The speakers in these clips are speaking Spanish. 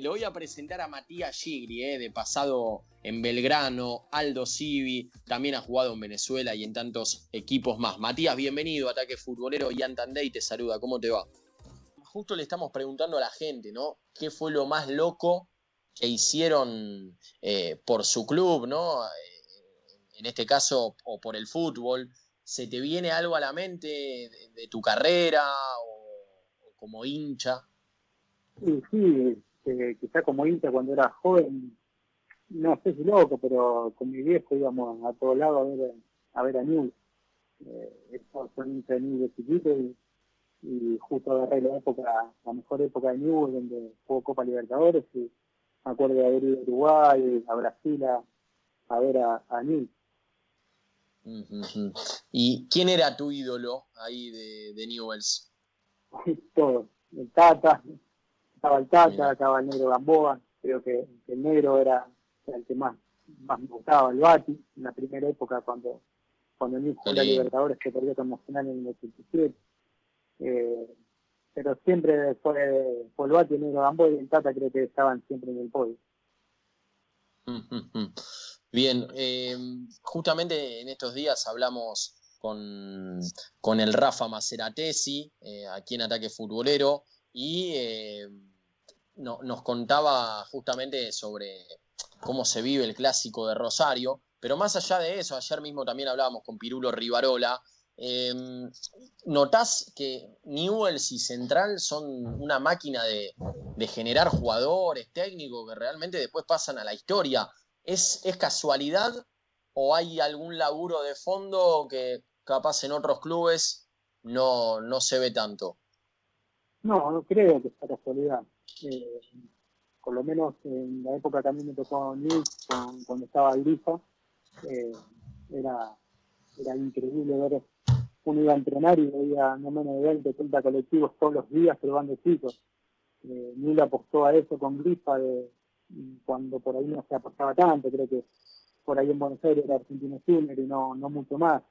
Le voy a presentar a Matías Gigri, eh, de pasado en Belgrano, Aldo Civi, también ha jugado en Venezuela y en tantos equipos más. Matías, bienvenido, Ataque Futbolero, Ian Tandey te saluda, ¿cómo te va? Justo le estamos preguntando a la gente, ¿no? ¿Qué fue lo más loco que hicieron eh, por su club, ¿no? Eh, en este caso, o por el fútbol. ¿Se te viene algo a la mente de, tu carrera o, como hincha? Sí, sí, este, quizá como hincha cuando era joven, no sé si loco, pero con mi viejo íbamos a todos lados a ver a, ver a Newell. Eh, son hincha de Newell de chiquito y, y, justo agarré la época, la mejor época de Newell, donde jugó Copa Libertadores y me acuerdo de haber ido a Uruguay, a Brasil a, ver a, a Newell. ¿Y quién era tu ídolo ahí de, de Newells? Todo, el Tata, estaba el Tata, estaba el negro Gamboa, creo que, el negro era, el que más, más me gustaba, el Bati, en la primera época cuando, cuando el jugó la Libertadores que perdió como final en el 87. Eh, pero siempre fue, el Bati, el negro Gamboa y el Tata creo que estaban siempre en el podio. Bien, eh, justamente en estos días hablamos con, con el Rafa Maceratesi, eh, aquí en Ataque Futbolero, y eh, nos contaba justamente sobre cómo se vive el clásico de Rosario, pero más allá de eso, ayer mismo también hablábamos con Pirulo Rivarola, eh, ¿notás que Newells y Central son una máquina de, generar jugadores, técnicos que realmente después pasan a la historia? ¿Es, ¿Es casualidad o hay algún laburo de fondo que capaz en otros clubes no, no se ve tanto? No, no creo que sea casualidad. Eh, por lo menos en la época mí me tocó Nils, cuando estaba Grifa, eh, era, era increíble ver uno iba a entrenar y veía no menos de 20, 30 colectivos todos los días probando chicos. Eh, apostó a eso con Grifa de, cuando por ahí no se apostaba tanto, creo que por ahí en Buenos Aires era Argentino Junior y no, no mucho más.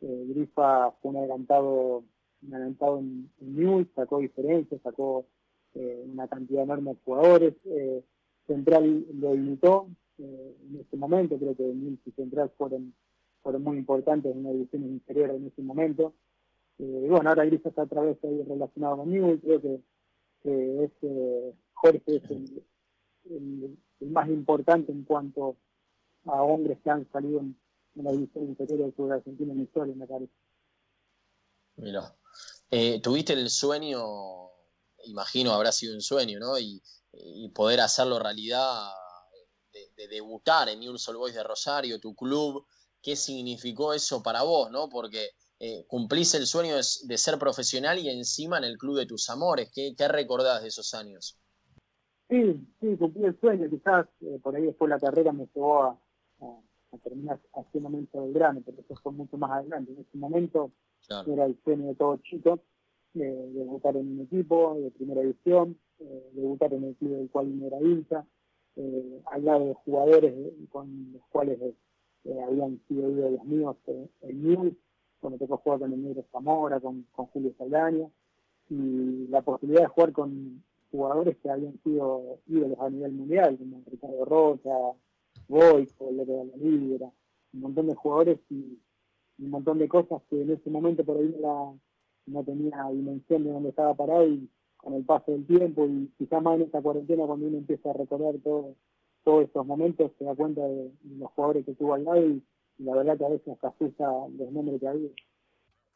Eh, Grifa fue un adelantado adelantado en, News, sacó diferencias, sacó eh, una cantidad enorme de jugadores. Eh, Central lo imitó eh, en ese momento, creo que News y Central fueron, fueron muy importantes en la división inferior en ese momento. y bueno, ahora Grisa está otra vez ahí relacionado con News, creo que, que es, Jorge es el, más importante en cuanto a hombres que han salido en, la división inferior del sur argentino en historia, me parece. Mira. Eh, ¿Tuviste el sueño, imagino habrá sido un sueño, ¿no? Y, poder hacerlo realidad, de, debutar en New Soul Boys de Rosario, tu club, ¿qué significó eso para vos, ¿no? Porque eh, cumplís el sueño de, ser profesional y encima en el club de tus amores. ¿Qué, qué recordás de esos años? Sí, sí, cumplí el sueño. Quizás eh, por ahí después la carrera me llevó a, terminar haciendo del grano, pero eso fue mucho más adelante. En ese momento era el sueño de todo chico, eh, debutar en un equipo de primera división, eh, debutar en el club del cual no era hincha, eh, de jugadores con los cuales habían sido ídolos míos en News, cuando tocó jugar con el Negro Zamora, con, Julio Saldaña, y la posibilidad de jugar con jugadores que habían sido ídolos a nivel mundial, como Ricardo Rocha, Boico, López de la Libra, un montón de jugadores y un montón de cosas que en ese momento por ahí no tenía dimensión de dónde estaba parado y con el paso del tiempo y quizás más en esta cuarentena cuando uno empieza a recordar todo, todos estos momentos se da cuenta de, los jugadores que tuvo al lado y, la verdad que a veces asusta los nombres que había.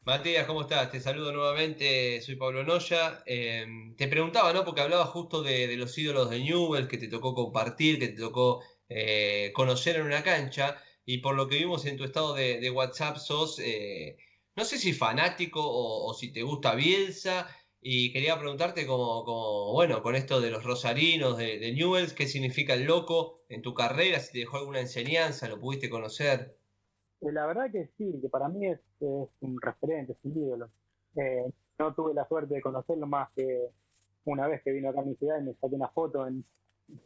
Matías, ¿cómo estás? Te saludo nuevamente, soy Pablo Noya. Eh, te preguntaba, ¿no? Porque hablabas justo de, los ídolos de Newell que te tocó compartir, que te tocó eh, conocer en una cancha y por lo que vimos en tu estado de, WhatsApp sos, eh, no sé si fanático o, si te gusta Bielsa, y quería preguntarte como, bueno, con esto de los rosarinos, de, Newells, ¿qué significa el loco en tu carrera? Si te dejó alguna enseñanza, lo pudiste conocer. Eh, la verdad que sí, que para mí es, un referente, es un ídolo. Eh, no tuve la suerte de conocerlo más que una vez que vino acá a mi ciudad y me saqué una foto en,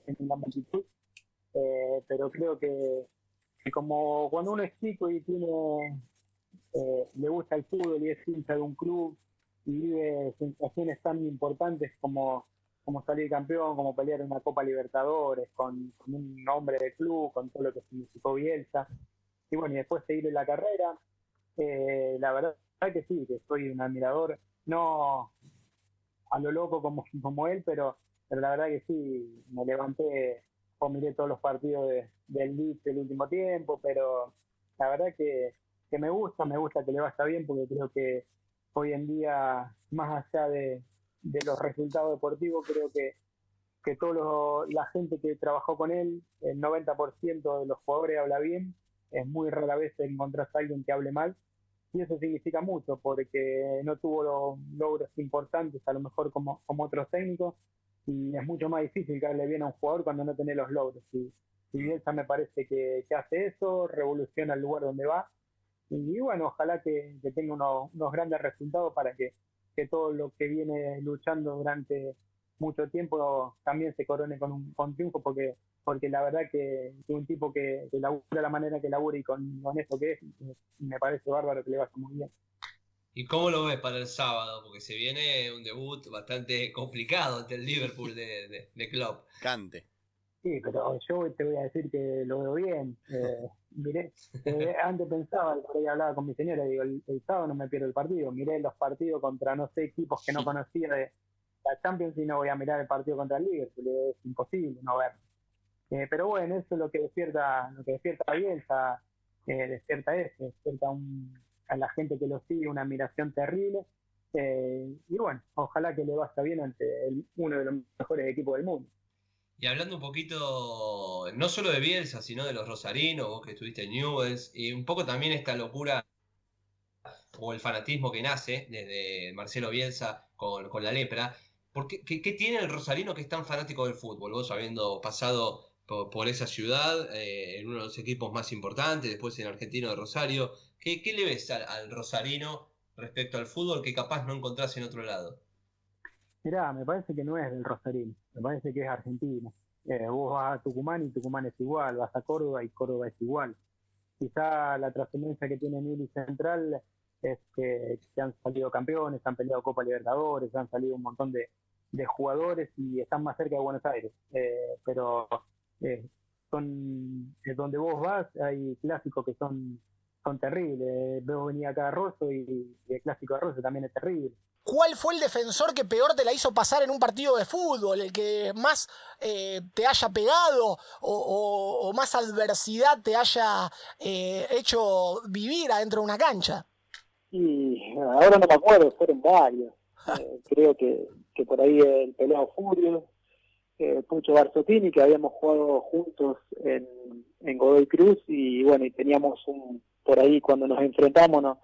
en la multitud, pero creo que como cuando uno es chico y tiene eh, le gusta el fútbol y es hincha de un club y vive sensaciones tan importantes como como salir campeón, como pelear una Copa Libertadores, con, un nombre de club, con todo lo que significó Bielsa. Y bueno, y después seguir en la carrera. Eh, la verdad que sí, que soy un admirador, no a lo loco como, como él, pero, pero la verdad que sí, me levanté o miré todos los partidos del Leeds del último tiempo, pero la verdad que, que me gusta, me gusta que le vaya bien, porque creo que hoy en día, más allá de, de los resultados deportivos, creo que, que toda la gente que trabajó con él, el 90% de los jugadores habla bien, es muy rara vez encontrar a alguien que hable mal, y eso significa mucho, porque no tuvo los logros importantes, a lo mejor como, como otros técnicos, y es mucho más difícil que hable bien a un jugador cuando no tiene los logros. Y Bielsa me parece que, que, hace eso, revoluciona el lugar donde va, y, bueno, ojalá que, que tenga unos, unos grandes resultados para que que todo lo que viene luchando durante mucho tiempo también se corone con un con triunfo porque porque la verdad que, un tipo que, que labura de la manera que labura y con, con esto que es me parece bárbaro que le vaya muy bien ¿Y cómo lo ves para el sábado? Porque se viene un debut bastante complicado ante el Liverpool de, de, de Klopp. Cante. Sí, pero yo te voy a decir que lo veo bien. Eh, miré, eh, antes pensaba, por ahí hablaba con mi señora, digo, el, sábado no me pierdo el partido. Miré los partidos contra, no sé, equipos que no conocía de la Champions y no voy a mirar el partido contra el Liverpool. Es imposible no ver. Eh, pero bueno, eso es lo que despierta, lo que despierta Bielsa, eh, despierta eso, despierta a la gente que lo sigue una admiración terrible. y bueno, ojalá que le vaya bien ante el, uno de los mejores equipos del mundo. Y hablando un poquito, no solo de Bielsa, sino de los rosarinos, vos que estuviste en Newells, y un poco también esta locura o el fanatismo que nace desde Marcelo Bielsa con, la lepra. Porque, ¿qué, tiene el rosarino que es tan fanático del fútbol? Vos habiendo pasado por, esa ciudad, eh, en uno de los equipos más importantes, después en Argentino de Rosario, ¿qué, le ves al, rosarino respecto al fútbol que capaz no encontrás en otro lado? Mirá, me parece que no es del Rosarino, me parece que es argentino. Eh, vos vas a Tucumán y Tucumán es igual, vas a Córdoba y Córdoba es igual. Quizá la trascendencia que tiene Mili Central es que, han salido campeones, han peleado Copa Libertadores, han salido un montón de, jugadores y están más cerca de Buenos Aires. Eh, pero eh, son donde vos vas, hay clásicos que son, son terribles. Veo venir acá a Rosso y el clásico de Rosso también es terrible. ¿Cuál fue el defensor que peor te la hizo pasar en un partido de fútbol? ¿El que más eh, te haya pegado o, más adversidad te haya eh, hecho vivir adentro de una cancha? Y ahora no me acuerdo, fueron varios. Eh, creo que, que por ahí el pelado Furio, Pucho Barzottini, que habíamos jugado juntos en, en Godoy Cruz y bueno, y teníamos un, por ahí cuando nos enfrentamos, ¿no?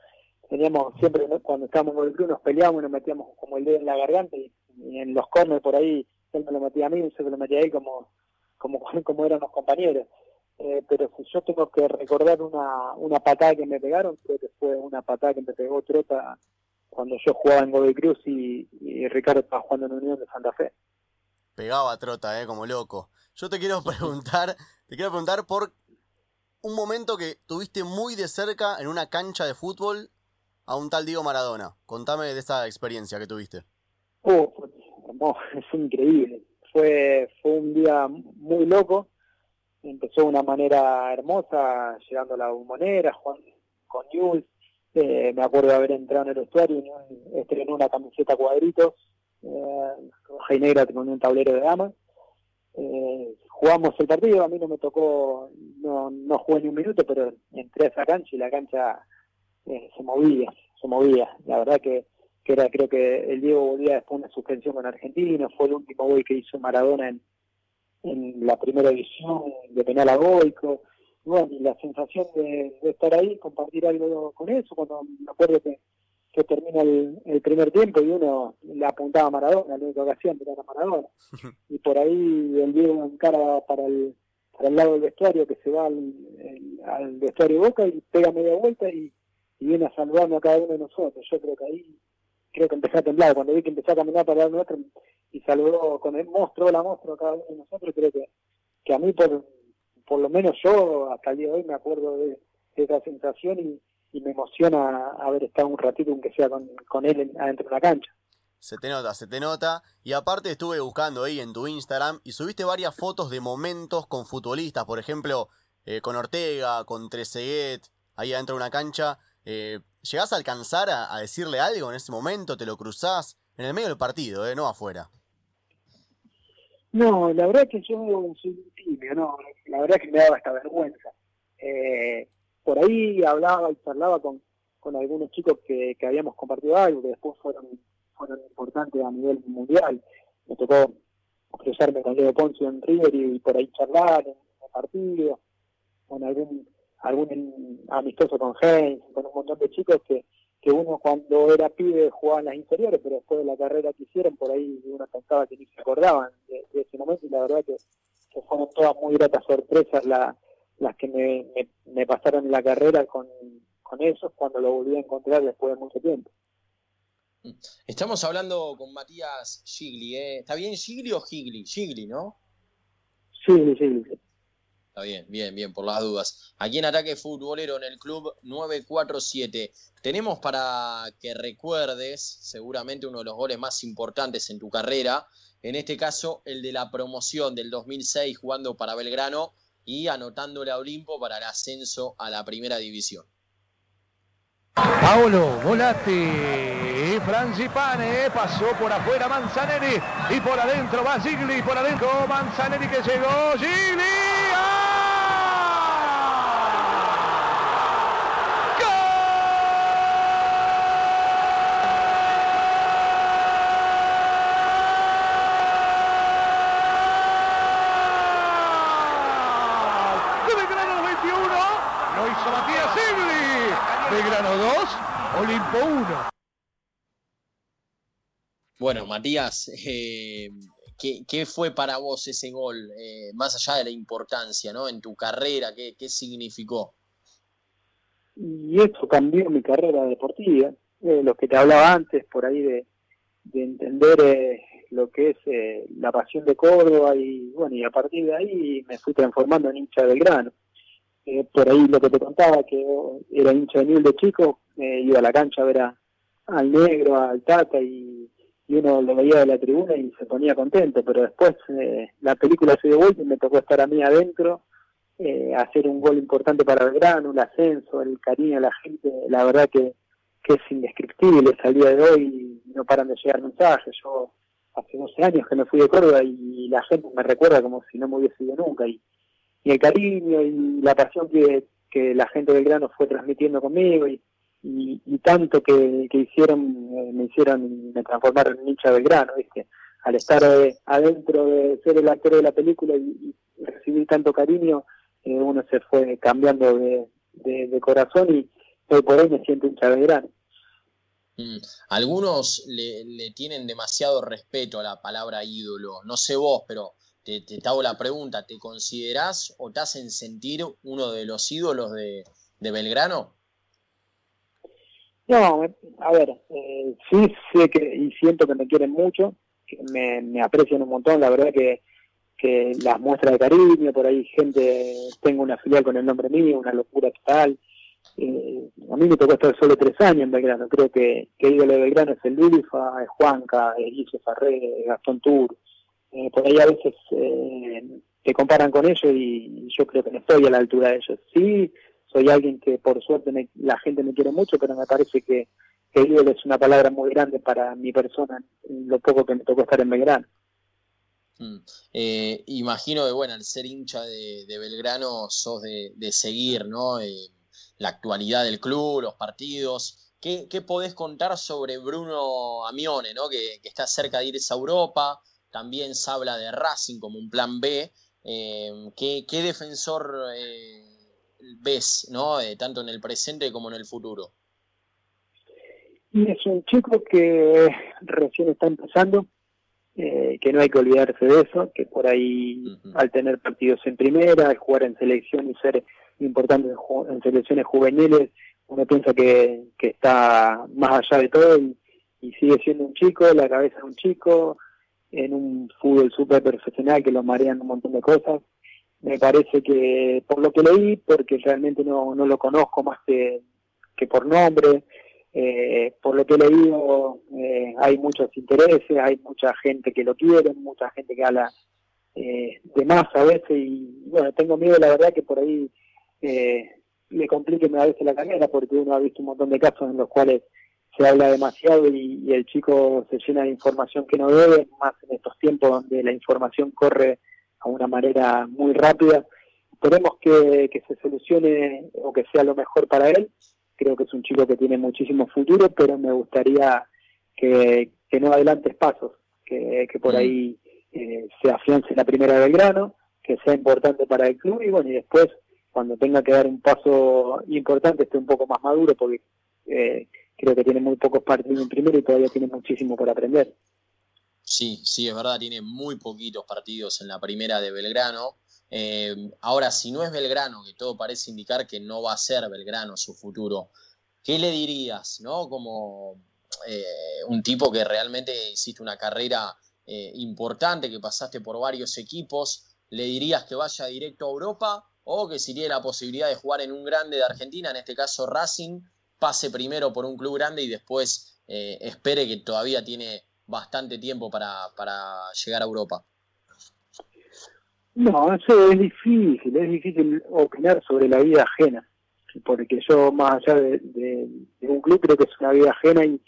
Teníamos siempre, cuando estábamos en el club, nos peleábamos y nos metíamos como el dedo en la garganta y, en los corners por ahí, él me lo metía a mí, yo me lo metía a él como, como, como éramos compañeros. Eh, pero si yo tengo que recordar una, una patada que me pegaron, creo que fue una patada que me pegó Trota cuando yo jugaba en Godoy Cruz y, Ricardo estaba jugando en Unión de Santa Fe. Pegaba Trota, eh, como loco. Yo te quiero preguntar, te quiero preguntar por un momento que tuviste muy de cerca en una cancha de fútbol a un tal Diego Maradona. Contame de esa experiencia que tuviste. Oh, es increíble. Fue, fue un día muy loco. Empezó de una manera hermosa, llegando a la bombonera, jugando con News. Eh, me acuerdo de haber entrado en el vestuario estrenó una camiseta cuadritos, eh, roja y negra con un tablero de damas. Eh, jugamos el partido, a mí no me tocó, no, no jugué ni un minuto, pero entré a esa cancha y la cancha eh, se movía, se movía. La verdad que, que era, creo que el Diego volvía después una suspensión con Argentina, fue el último gol que hizo Maradona en, en la primera edición de penal a Goico. Bueno, y la sensación de, estar ahí, compartir algo con eso, cuando me acuerdo que, que termina el, el, primer tiempo y uno le apuntaba a Maradona, la única ocasión era Maradona. Y por ahí el Diego encara para el, para el lado del vestuario que se va al, al vestuario Boca y pega media vuelta y y viene a saludarme a cada uno de nosotros. Yo creo que ahí, creo que empecé a temblar. Cuando vi que empezó a caminar para el nuestro y saludó con el monstruo, la monstruo a cada uno de nosotros, creo que, que a mí, por, por lo menos yo, hasta el día de hoy, me acuerdo de, esa sensación y, me emociona haber estado un ratito, aunque sea con, con él adentro de la cancha. Se te nota, se te nota. Y aparte estuve buscando ahí en tu Instagram y subiste varias fotos de momentos con futbolistas, por ejemplo, eh, con Ortega, con Trezeguet, ahí adentro de una cancha. Eh, ¿Llegás a alcanzar a, decirle algo en ese momento? ¿Te lo cruzás? En el medio del partido, eh, no afuera. No, la verdad que yo soy tímido, no, la verdad que me daba hasta vergüenza. Eh, por ahí hablaba y charlaba con, con algunos chicos que, habíamos compartido algo, que después fueron, fueron importantes a nivel mundial. Me tocó cruzarme con Leo Ponce en River y por ahí charlar en el partido, con algún algún amistoso con Heinz, con un montón de chicos que, que uno cuando era pibe jugaba en las inferiores, pero después de la carrera que hicieron, por ahí uno pensaba que ni se acordaban de, de ese momento y la verdad que, que fueron todas muy gratas sorpresas la, las que me, me, me, pasaron en la carrera con, con esos cuando lo volví a encontrar después de mucho tiempo. Estamos hablando con Matías Gigli, ¿eh? ¿Está bien Gigli o Gigli? Gigli, ¿no? Gigli, Gigli. Está bien, bien, bien, por las dudas. Aquí en Ataque Futbolero en el Club 947. Tenemos para que recuerdes seguramente uno de los goles más importantes en tu carrera. En este caso, el de la promoción del 2006 jugando para Belgrano y anotándole a Olimpo para el ascenso a la primera división. Paolo, Volati, Francipane, pasó por afuera Manzanelli y por adentro va Gigli, por adentro Manzanelli que llegó, Gigli. Belgrano 2, Olimpo 1. Bueno, Matías, eh, ¿qué, ¿qué, fue para vos ese gol? Eh, más allá de la importancia, ¿no? En tu carrera, ¿qué, qué significó? Y eso cambió mi carrera deportiva. Eh, lo que te hablaba antes, por ahí de, de entender eh, lo que es eh, la pasión de Córdoba y bueno, y a partir de ahí me fui transformando en hincha del grano. Por ahí lo que te contaba, que era hincha de mil de chico, eh, iba a la cancha a ver a, al negro, al tata, y, y, uno lo veía de la tribuna y se ponía contento, pero después eh, la película se dio vuelta y me tocó estar a mí adentro, eh, hacer un gol importante para Belgrano, el ascenso, el cariño de la gente, la verdad que, es indescriptible, al día de hoy no paran de llegar mensajes, yo hace 12 años que me fui de Córdoba y la gente me recuerda como si no me hubiese ido nunca, y y el cariño y la pasión que, que la gente del grano fue transmitiendo conmigo y, y, tanto que, que hicieron, eh, me hicieron, me transformaron en hincha del grano, ¿viste? Al estar eh, adentro de ser el actor de la película y, recibir tanto cariño, eh, uno se fue cambiando de, de, corazón y hoy por hoy me siento hincha del grano. Mm. Algunos le tienen demasiado respeto a la palabra ídolo, no sé vos, pero te, hago la pregunta, ¿te considerás o te hacen sentir uno de los ídolos de, Belgrano? No, a ver, eh, sí sé que y siento que me quieren mucho, que me, me aprecian un montón, la verdad que, que las muestras de cariño, por ahí gente, tengo una filial con el nombre mío, una locura total. Eh, a mí me tocó estar solo tres años en Belgrano, creo que, que ídolo de Belgrano es el Lulifa, es Juanca, es Guille Farré, Gastón Tour, eh, por ahí a veces eh, te comparan con ellos y yo creo que no estoy a la altura de ellos. Sí, soy alguien que por suerte me, la gente me quiere mucho, pero me parece que, que ídolo es una palabra muy grande para mi persona, lo poco que me tocó estar en Belgrano. Mm. Eh, imagino que, bueno, al ser hincha de, Belgrano sos de, de seguir, ¿no? Eh, la actualidad del club, los partidos. ¿Qué, ¿Qué, podés contar sobre Bruno Amione, ¿no? Que, que está cerca de irse a Europa, también se habla de Racing como un plan B. Eh, ¿qué, ¿qué, defensor eh, ves, ¿no? Eh, tanto en el presente como en el futuro? Y es un chico que recién está empezando, eh, que no hay que olvidarse de eso, que por ahí uh -huh. al tener partidos en primera, al jugar en selección y ser importante en, en selecciones juveniles, uno piensa que, que está más allá de todo y, y sigue siendo un chico, la cabeza de un chico, en un fútbol súper profesional que lo marean un montón de cosas. Me parece que, por lo que leí, porque realmente no, no lo conozco más que, que por nombre, eh, por lo que he leído, eh, hay muchos intereses, hay mucha gente que lo quiere, mucha gente que habla eh, de más a veces y bueno, tengo miedo la verdad que por ahí le complique a veces la carrera porque uno ha visto un montón de casos en los cuales se habla demasiado y, el chico se llena de información que no debe, más en estos tiempos donde la información corre a una manera muy rápida. Esperemos que, que se solucione o que sea lo mejor para él. Creo que es un chico que tiene muchísimo futuro, pero me gustaría que, que no adelantes pasos, que, que por mm. ahí eh, se afiance la primera de Belgrano, que sea importante para el club y bueno, y después cuando tenga que dar un paso importante esté un poco más maduro porque eh, creo que tiene muy pocos partidos en primero y todavía tiene muchísimo por aprender. Sí, sí, es verdad, tiene muy poquitos partidos en la primera de Belgrano. Eh, ahora, si no es Belgrano, que todo parece indicar que no va a ser Belgrano su futuro, ¿qué le dirías, no? Como eh, un tipo que realmente hiciste una carrera eh, importante, que pasaste por varios equipos, ¿le dirías que vaya directo a Europa o que si tiene la posibilidad de jugar en un grande de Argentina, en este caso Racing, pase primero por un club grande y después eh, espere que todavía tiene bastante tiempo para, llegar a Europa. No, eso es difícil, es difícil opinar sobre la vida ajena, porque yo más allá de, un club creo que es una vida ajena y,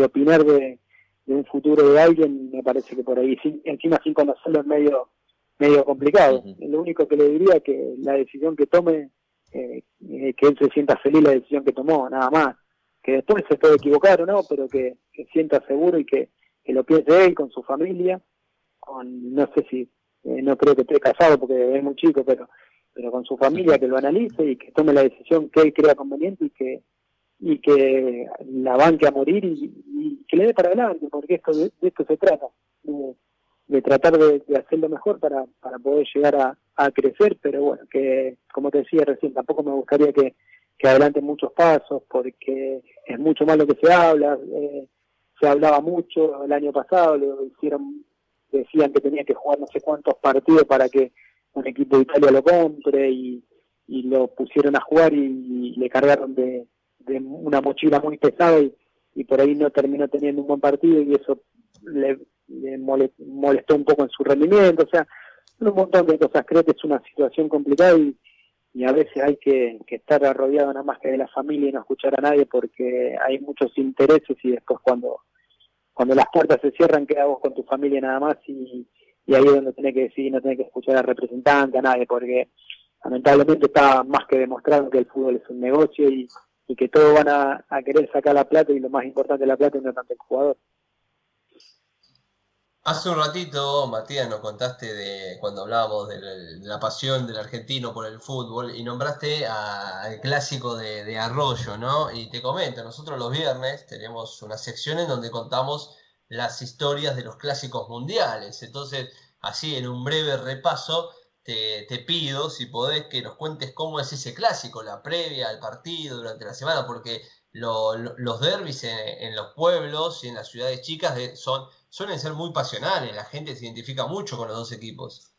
opinar de, un futuro de alguien me parece que por ahí, encima sin conocerlo es medio, medio complicado. Lo único que le diría que la decisión que tome eh, que él se sienta feliz la decisión que tomó, nada más. Que después se puede equivocar o no, pero que, sienta seguro y que, lo piense él con su familia, con, no sé si, eh, no creo que esté casado porque es muy chico, pero pero con su familia que lo analice y que tome la decisión que él crea conveniente y que y que la banque a morir y, que le dé para adelante, porque esto de, esto se trata tratar de, hacerlo mejor para, para poder llegar a, a, crecer, pero bueno, que como te decía recién, tampoco me gustaría que, que adelanten muchos pasos, porque es mucho más lo que se habla, eh, se hablaba mucho el año pasado, lo hicieron, decían que tenía que jugar no sé cuántos partidos para que un equipo de Italia lo compre y, y lo pusieron a jugar y, le cargaron de, de, una mochila muy pesada y, y por ahí no terminó teniendo un buen partido y eso le, le molestó un poco en su rendimiento, o sea, un montón de cosas. Creo que es una situación complicada y, a veces hay que, estar rodeado nada más que de la familia y no escuchar a nadie porque hay muchos intereses y después cuando cuando las puertas se cierran queda vos con tu familia nada más y, ahí es donde tenés que decidir, no tenés que escuchar al representante, a nadie, porque lamentablemente está más que demostrado que el fútbol es un negocio y, que todos van a, querer sacar la plata y lo más importante la plata es no tanto el jugador. Hace un ratito, Matías, nos contaste de cuando hablábamos de la, pasión del argentino por el fútbol y nombraste al clásico de, Arroyo, ¿no? Y te comento, nosotros los viernes tenemos una sección en donde contamos las historias de los clásicos mundiales. Entonces, así en un breve repaso, te, pido, si podés, que nos cuentes cómo es ese clásico, la previa al partido durante la semana, porque los derbis en, los pueblos y en las ciudades chicas son suelen ser muy pasionales, la gente se identifica mucho con los dos equipos.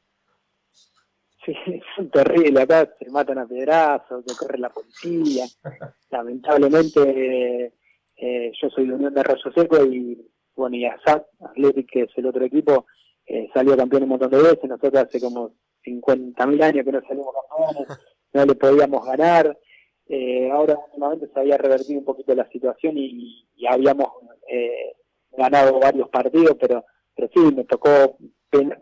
Sí, es terrible, acá se matan a pedrazos, se corre la policía. Lamentablemente, eh, yo soy de Unión de Arroyo Seco y, bueno, y Asat, Athletic, que es el otro equipo, eh, salió campeón un montón de veces. Nosotros hace como 50.000 años que no salimos campeones, no le podíamos ganar. Eh, ahora últimamente se había revertido un poquito la situación y, y habíamos eh, ganado varios partidos, pero, pero sí, me tocó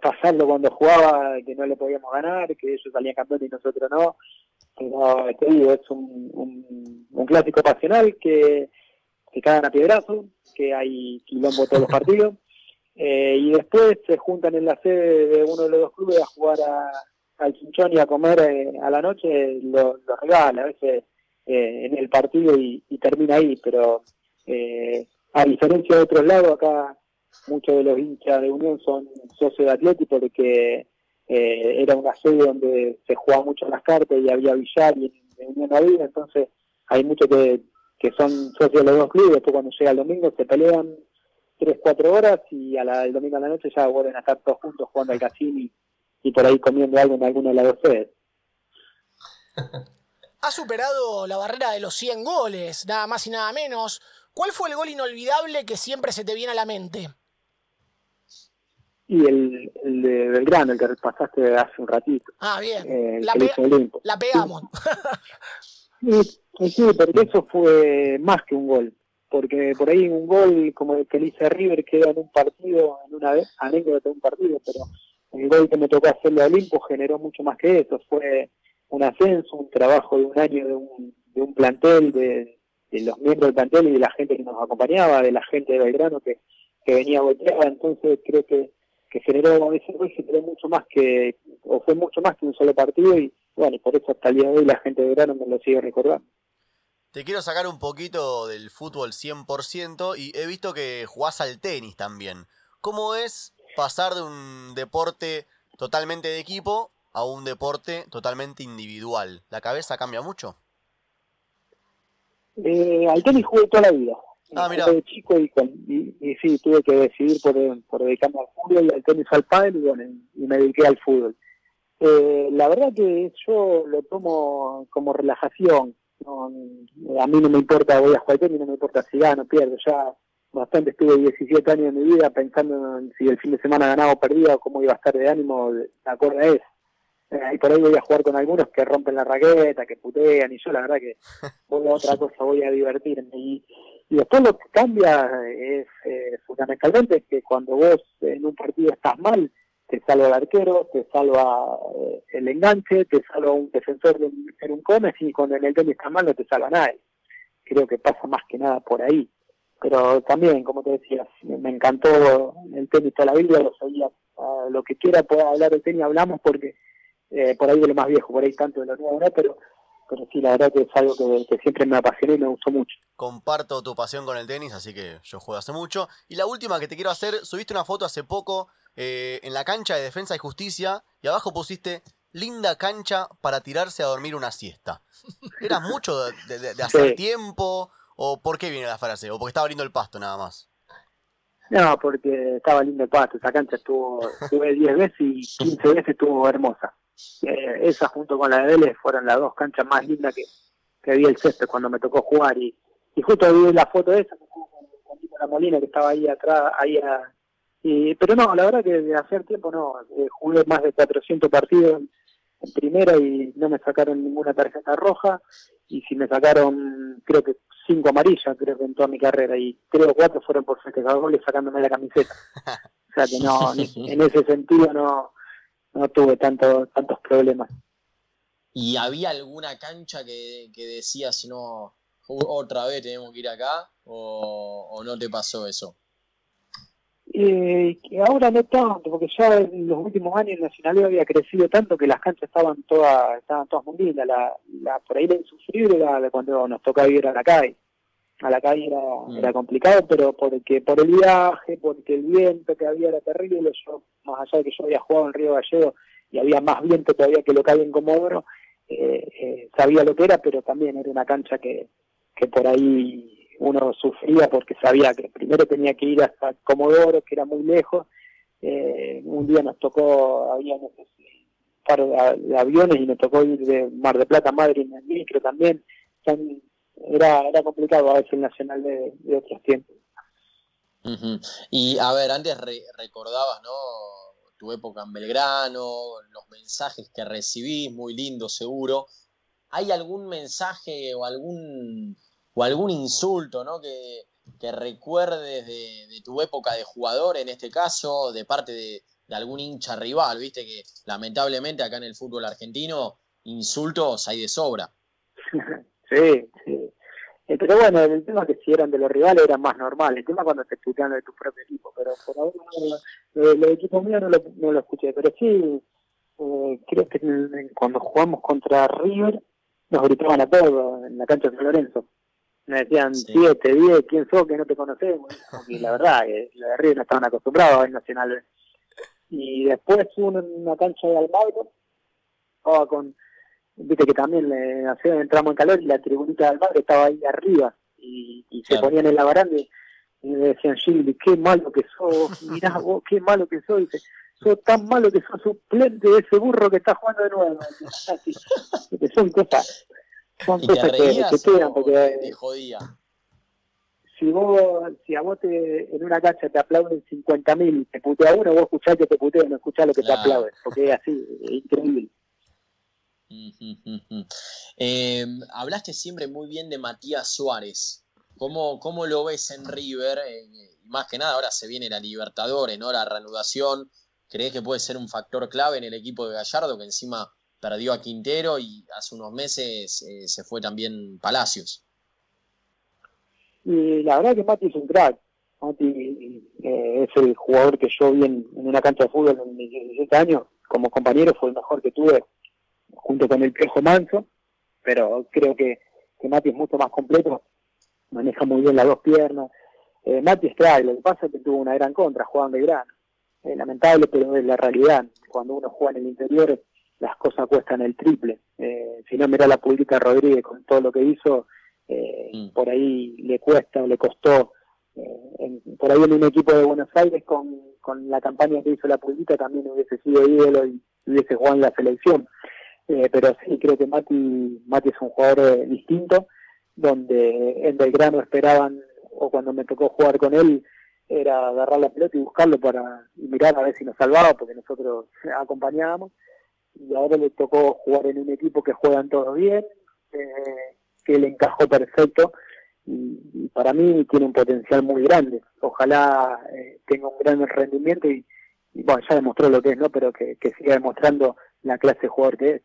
pasarlo cuando jugaba, que no le podíamos ganar, que ellos salían campeones y nosotros no. Pero te digo, es un, un, clásico pasional que, que cagan a piedrazo, que hay quilombo todos los partidos. Eh, y después se juntan en la sede de uno de los dos clubes a jugar a, al chinchón y a comer eh, a la noche, lo, lo regala a veces eh, en el partido y, y, termina ahí, pero eh, a diferencia de otros lados, acá muchos de los hinchas de Unión son socios de Atlético porque eh, era una sede donde se jugaba mucho las cartas y había billar y en, Unión no había, entonces hay muchos que, que son socios de los dos clubes, después cuando llega el domingo se pelean tres, cuatro horas y a la, el domingo a la noche ya vuelven a estar todos juntos jugando al casino y, por ahí comiendo algo en alguna de las dos sedes. Ha superado la barrera de los 100 goles, nada más y nada menos ¿Cuál fue el gol inolvidable que siempre se te viene a la mente? Y el, el de Belgrano, el que pasaste hace un ratito. Ah, bien. eh, La que le pe- hizo Olimpo. La pegamos. Sí, porque eso fue más que un gol. Porque por ahí un gol como el que le hice a River queda en un partido, en una vez, anécdota de un partido, pero el gol que me tocó hacerle a Olimpo generó mucho más que eso. Fue un ascenso, un trabajo de un año de un, de un plantel, de, de los miembros del plantel y de la gente que nos acompañaba, de la gente de Belgrano que, que venía golpeada. Entonces creo que, que generó, ese gol generó mucho más que, o fue mucho más que un solo partido y bueno, por eso hasta el día de hoy la gente de Belgrano me lo sigue recordando. Te quiero sacar un poquito del fútbol 100% y he visto que jugás al tenis también. ¿Cómo es pasar de un deporte totalmente de equipo a un deporte totalmente individual? ¿La cabeza cambia mucho? Eh, al tenis jugué toda la vida. Ah, Eh, de chico y, con- y, y sí, tuve que decidir por, por dedicarme al fútbol y al tenis al pádel y, bueno, y me dediqué al fútbol. Eh, la verdad que yo lo tomo como relajación. No, a mí no me importa, voy a jugar tenis, no me importa si gano, pierdo. Ya bastante estuve 17 años de mi vida pensando en si el fin de semana ganaba o perdía o cómo iba a estar de ánimo de acuerdo a eso. Eh, y por ahí voy a jugar con algunos que rompen la raqueta, que putean, y yo la verdad que voy a otra cosa, voy a divertirme. Y, y después lo que cambia es eh, fundamentalmente que cuando vos en un partido estás mal, te salva el arquero, te salva eh, el enganche, te salva un defensor de un, en un comes y cuando en el tenis estás mal no te salva nadie. Creo que pasa más que nada por ahí. Pero también, como te decía, me encantó el tenis toda la vida, lo seguía, ah, lo que quiera pueda hablar de tenis, hablamos porque eh, por ahí de lo más viejo, por ahí tanto de lo nuevo, ¿no? Pero, pero sí, la verdad que es algo que, que siempre me apasionó y me gustó mucho. Comparto tu pasión con el tenis, así que yo juego hace mucho. Y la última que te quiero hacer, subiste una foto hace poco eh, en la cancha de Defensa y Justicia y abajo pusiste linda cancha para tirarse a dormir una siesta. ¿Era mucho de, de- de hacer Sí. tiempo o por qué viene la frase? ¿O porque estaba abriendo el pasto nada más? No, porque estaba lindo el pasto, esa cancha estuvo, estuve 10 veces y 15 veces estuvo hermosa. Eh, esa junto con la de Vélez fueron las dos canchas más lindas que, que vi el césped cuando me tocó jugar. Y, y justo vi la foto de esa con, con La Molina que estaba ahí atrás, ahí a- y, pero no, la verdad que de hacer tiempo no, eh, jugué más de 400 partidos en, primera y no me sacaron ninguna tarjeta roja. Y si me sacaron creo que cinco amarillas creo que en toda mi carrera y creo cuatro fueron por festejar goles sacándome la camiseta. O sea que no en ese sentido no no tuve tanto, tantos problemas ¿Y había alguna cancha que, que decías, no, otra vez tenemos que ir acá? ¿O, o no te pasó eso? Eh, que ahora no tanto, porque ya en los últimos años el Nacional había crecido tanto que las canchas estaban todas estaban todas muy lindas. La, la, por ahí la insufrible era de cuando nos tocaba ir a la calle. A la calle era, Mm. era complicado, pero porque por el viaje, porque el viento que había era terrible, yo, más allá de que yo había jugado en Río Gallego y había más viento todavía que lo que había en Comodoro, eh, eh, sabía lo que era, pero también era una cancha que, que por ahí uno sufría porque sabía que primero tenía que ir hasta Comodoro, que era muy lejos. Eh, un día nos tocó, había un par de, de aviones y nos tocó ir de Mar de Plata a Madrid en el micro también. Son- era, era complicado a veces el Nacional de, de otros tiempos. Y a ver, antes re- recordabas, ¿no? Tu época en Belgrano, los mensajes que recibís, muy lindo seguro. ¿Hay algún mensaje o algún, o algún insulto, ¿no? Que, que recuerdes de, de tu época de jugador, en este caso, de parte de, de algún hincha rival, viste que lamentablemente acá en el fútbol argentino insultos hay de sobra. sí, sí. Eh, pero bueno, el tema que si eran de los rivales era más normal. El tema cuando te putean de tu propio equipo. Pero por ahora no, lo, lo del equipo mío no lo, no lo escuché. Pero sí, eh, creo que cuando jugamos contra River nos gritaban a todos en la cancha de San Lorenzo. Me decían Sí. 7, 10, ¿quién sos que no te conocemos? Y la verdad, que los de River no estaban acostumbrados a ver Nacional. Y después uno en una cancha de Almagro, estaba con viste que también le hacían, entramos en calor y la tribunita del Almagro estaba ahí arriba y, y se ponían en la baranda y, y me decían Gilly, qué malo que sos, mirá vos, qué malo que sos, dice, sos tan malo que sos suplente de ese burro que está jugando de nuevo. Así, que son cosas, son ¿Y te cosas que, que quedan porque te, te jodía? si vos, si a vos te, en una cancha te aplauden 50.000 y te putea uno, vos escuchás que te putea no escuchás lo que te aplauden, porque es así, es increíble. Eh, hablaste siempre muy bien de Matías Suárez. ¿Cómo, cómo lo ves en River? Eh, más que nada, ahora se viene la Libertadores, ¿no? La reanudación. ¿Crees que puede ser un factor clave en el equipo de Gallardo, que encima perdió a Quintero y hace unos meses eh, se fue también Palacios? Y la verdad que Mati es un crack. Mati es el jugador que yo vi en, una cancha de fútbol en mis 17 años. Como compañero fue el mejor que tuve junto con el Pejo Manso, pero creo que, que Mati es mucho más completo, maneja muy bien las dos piernas. Eh, Mati es clave, lo que pasa es que tuvo una gran contra, jugando de gran. Eh, lamentable, pero es la realidad. Cuando uno juega en el interior, las cosas cuestan el triple. Eh, si no, mira la política Rodríguez con todo lo que hizo, eh, mm. por ahí le cuesta o le costó. Eh, por ahí en un equipo de Buenos Aires, con, con la campaña que hizo la política, también hubiese sido ídolo y hubiese jugado en la selección. Eh, pero sí, creo que Mati, Mati es un jugador eh, distinto, donde en Belgrano esperaban, o cuando me tocó jugar con él, era agarrar la pelota y buscarlo para mirar a ver si nos salvaba, porque nosotros acompañábamos. Y ahora le tocó jugar en un equipo que juegan todos bien, eh, que le encajó perfecto. Y, para mí tiene un potencial muy grande. Ojalá tenga un gran rendimiento y, bueno, ya demostró lo que es, ¿no? Pero que, que siga demostrando la clase de jugador que es.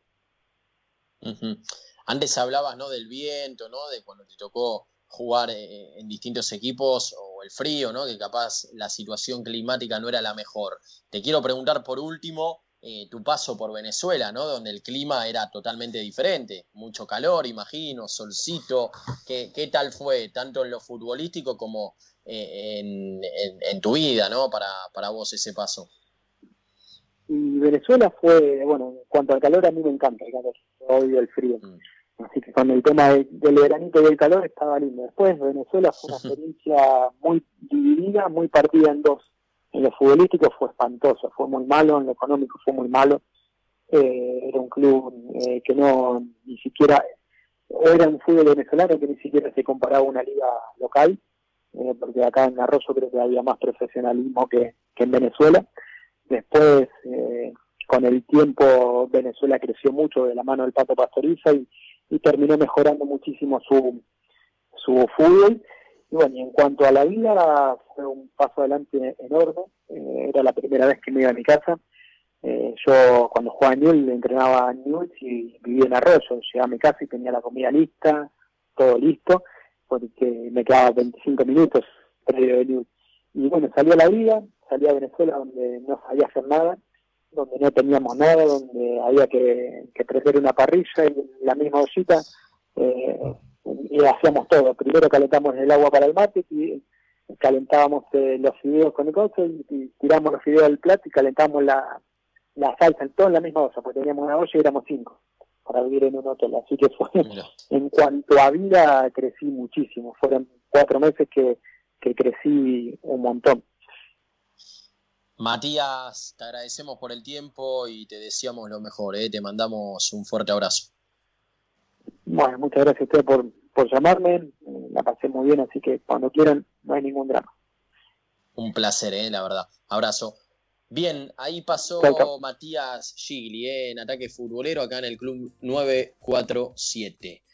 Antes hablabas ¿no? del viento, ¿no? de cuando te tocó jugar eh, en distintos equipos o el frío, ¿no? que capaz la situación climática no era la mejor. Te quiero preguntar por último eh, tu paso por Venezuela, ¿no? donde el clima era totalmente diferente, mucho calor, imagino, solcito. ¿Qué, qué tal fue, tanto en lo futbolístico como eh, en, tu vida, ¿no? para, para vos ese paso? Y Venezuela fue, bueno, en cuanto al calor, a mí me encanta el calor, odio el frío. Mm. Así que con el tema del veranito y del calor estaba lindo. Después Venezuela fue una experiencia muy dividida, muy partida en dos. En lo futbolístico fue espantoso, fue muy malo, en lo económico fue muy malo. Eh, era un club eh, que no ni siquiera, era un fútbol venezolano que ni siquiera se comparaba a una liga local, eh, porque acá en Arroyo creo que había más profesionalismo que, que en Venezuela. Después, eh, con el tiempo, Venezuela creció mucho de la mano del Pato Pastoriza y, terminó mejorando muchísimo su, su fútbol. Y bueno, y en cuanto a la vida, fue un paso adelante enorme. Eh, era la primera vez que me iba a mi casa. Eh, yo cuando jugaba en Newell entrenaba en Newell y vivía en Arroyo. Llegaba a mi casa y tenía la comida lista, todo listo, porque me quedaba 25 minutos previo de Newell. Y bueno, salió a la vida, salí a Venezuela donde no sabía hacer nada, donde no teníamos nada, donde había que, que prender una parrilla y la misma ollita, eh, y hacíamos todo. Primero calentamos el agua para el mate y calentábamos eh, los fideos con el coche y, tiramos los fideos al plato y calentamos la, la salsa, todo en la misma olla, porque teníamos una olla y éramos cinco para vivir en un hotel. Así que fue, en cuanto a vida, crecí muchísimo. Fueron cuatro meses que, que crecí un montón. Matías, te agradecemos por el tiempo y te deseamos lo mejor, ¿eh? te mandamos un fuerte abrazo. Bueno, muchas gracias a usted por, por llamarme, la pasé muy bien, así que cuando quieran no hay ningún drama. Un placer, ¿eh? la verdad. Abrazo. Bien, ahí pasó Matías Gigli ¿eh? en ataque futbolero acá en el Club 947.